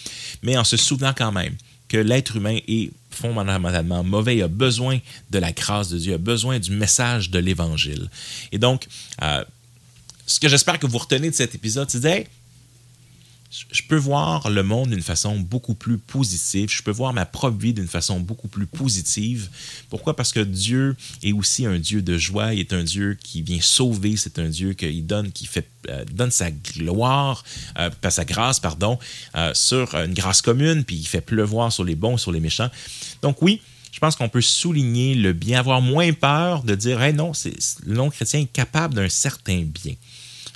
mais en se souvenant quand même que l'être humain est fondamentalement mauvais, a besoin de la grâce de Dieu, a besoin du message de l'Évangile. Et donc, euh, ce que j'espère que vous retenez de cet épisode, c'est je peux voir le monde d'une façon beaucoup plus positive. Je peux voir ma propre vie d'une façon beaucoup plus positive. Pourquoi? Parce que Dieu est aussi un Dieu de joie. Il est un Dieu qui vient sauver. C'est un Dieu qui donne, qui fait, euh, donne sa gloire, euh, sa grâce, pardon, euh, sur une grâce commune, puis il fait pleuvoir sur les bons, sur les méchants. Donc oui, je pense qu'on peut souligner le bien, avoir moins peur de dire, hey, non, le non-chrétien est capable d'un certain bien.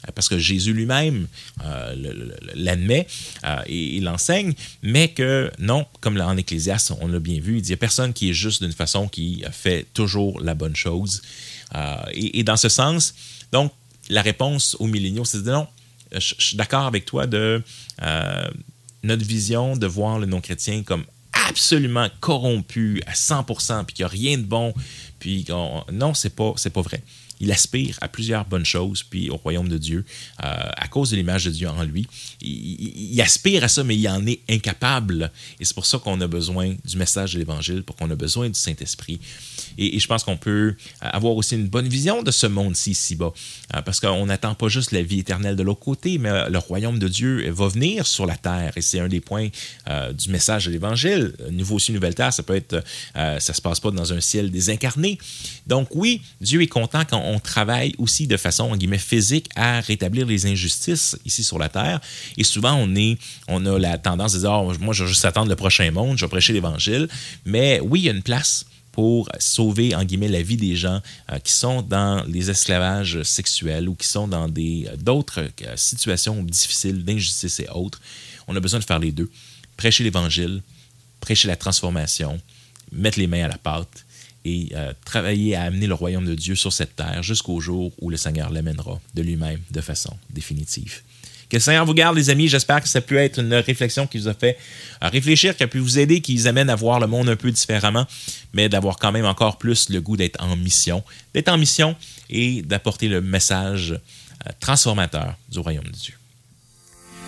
Euh, parce que Jésus lui-même euh, l'admet euh, et, il l'enseigne, mais que non, comme en Ecclésiaste, on l'a bien vu, il dit il n'y a personne qui est juste d'une façon qui fait toujours la bonne chose. Et, dans ce sens, donc, la réponse aux milléniaux, c'est de non, je, suis d'accord avec toi de notre vision de voir le non-chrétien comme absolument corrompu à 100%, puis qu'il n'y a rien de bon, puis non, c'est pas, pas vrai. Il aspire à plusieurs bonnes choses, puis au royaume de Dieu, euh, à cause de l'image de Dieu en lui. Il, aspire à ça, mais il en est incapable. Et c'est pour ça qu'on a besoin du message de l'Évangile, pour qu'on a besoin du Saint-Esprit. Et, je pense qu'on peut avoir aussi une bonne vision de ce monde-ci, ici-bas, euh, parce qu'on n'attend pas juste la vie éternelle de l'autre côté, mais le royaume de Dieu va venir sur la terre. Et c'est un des points euh, du message de l'Évangile. Nouveau aussi, nouvelle terre, ça peut être, ça se passe pas dans un ciel désincarné. Donc oui, Dieu est content quand on travaille aussi de façon, en guillemets, physique à rétablir les injustices ici sur la terre. Et souvent, on, est, on a la tendance de dire, oh, moi, je vais juste attendre le prochain monde, je vais prêcher l'Évangile. Mais oui, il y a une place pour sauver, en guillemets, la vie des gens euh, qui sont dans les esclavages sexuels ou qui sont dans d'autres euh, situations difficiles d'injustice et autres. On a besoin de faire les deux. Prêcher l'Évangile, prêcher la transformation, mettre les mains à la pâte et euh, travailler à amener le royaume de Dieu sur cette terre jusqu'au jour où le Seigneur l'amènera de lui-même de façon définitive. Que le Seigneur vous garde, les amis. J'espère que ça a pu être une réflexion qui vous a fait euh, réfléchir, qui a pu vous aider, qui vous amène à voir le monde un peu différemment, mais d'avoir quand même encore plus le goût d'être en mission, d'être en mission et d'apporter le message euh, transformateur du royaume de Dieu.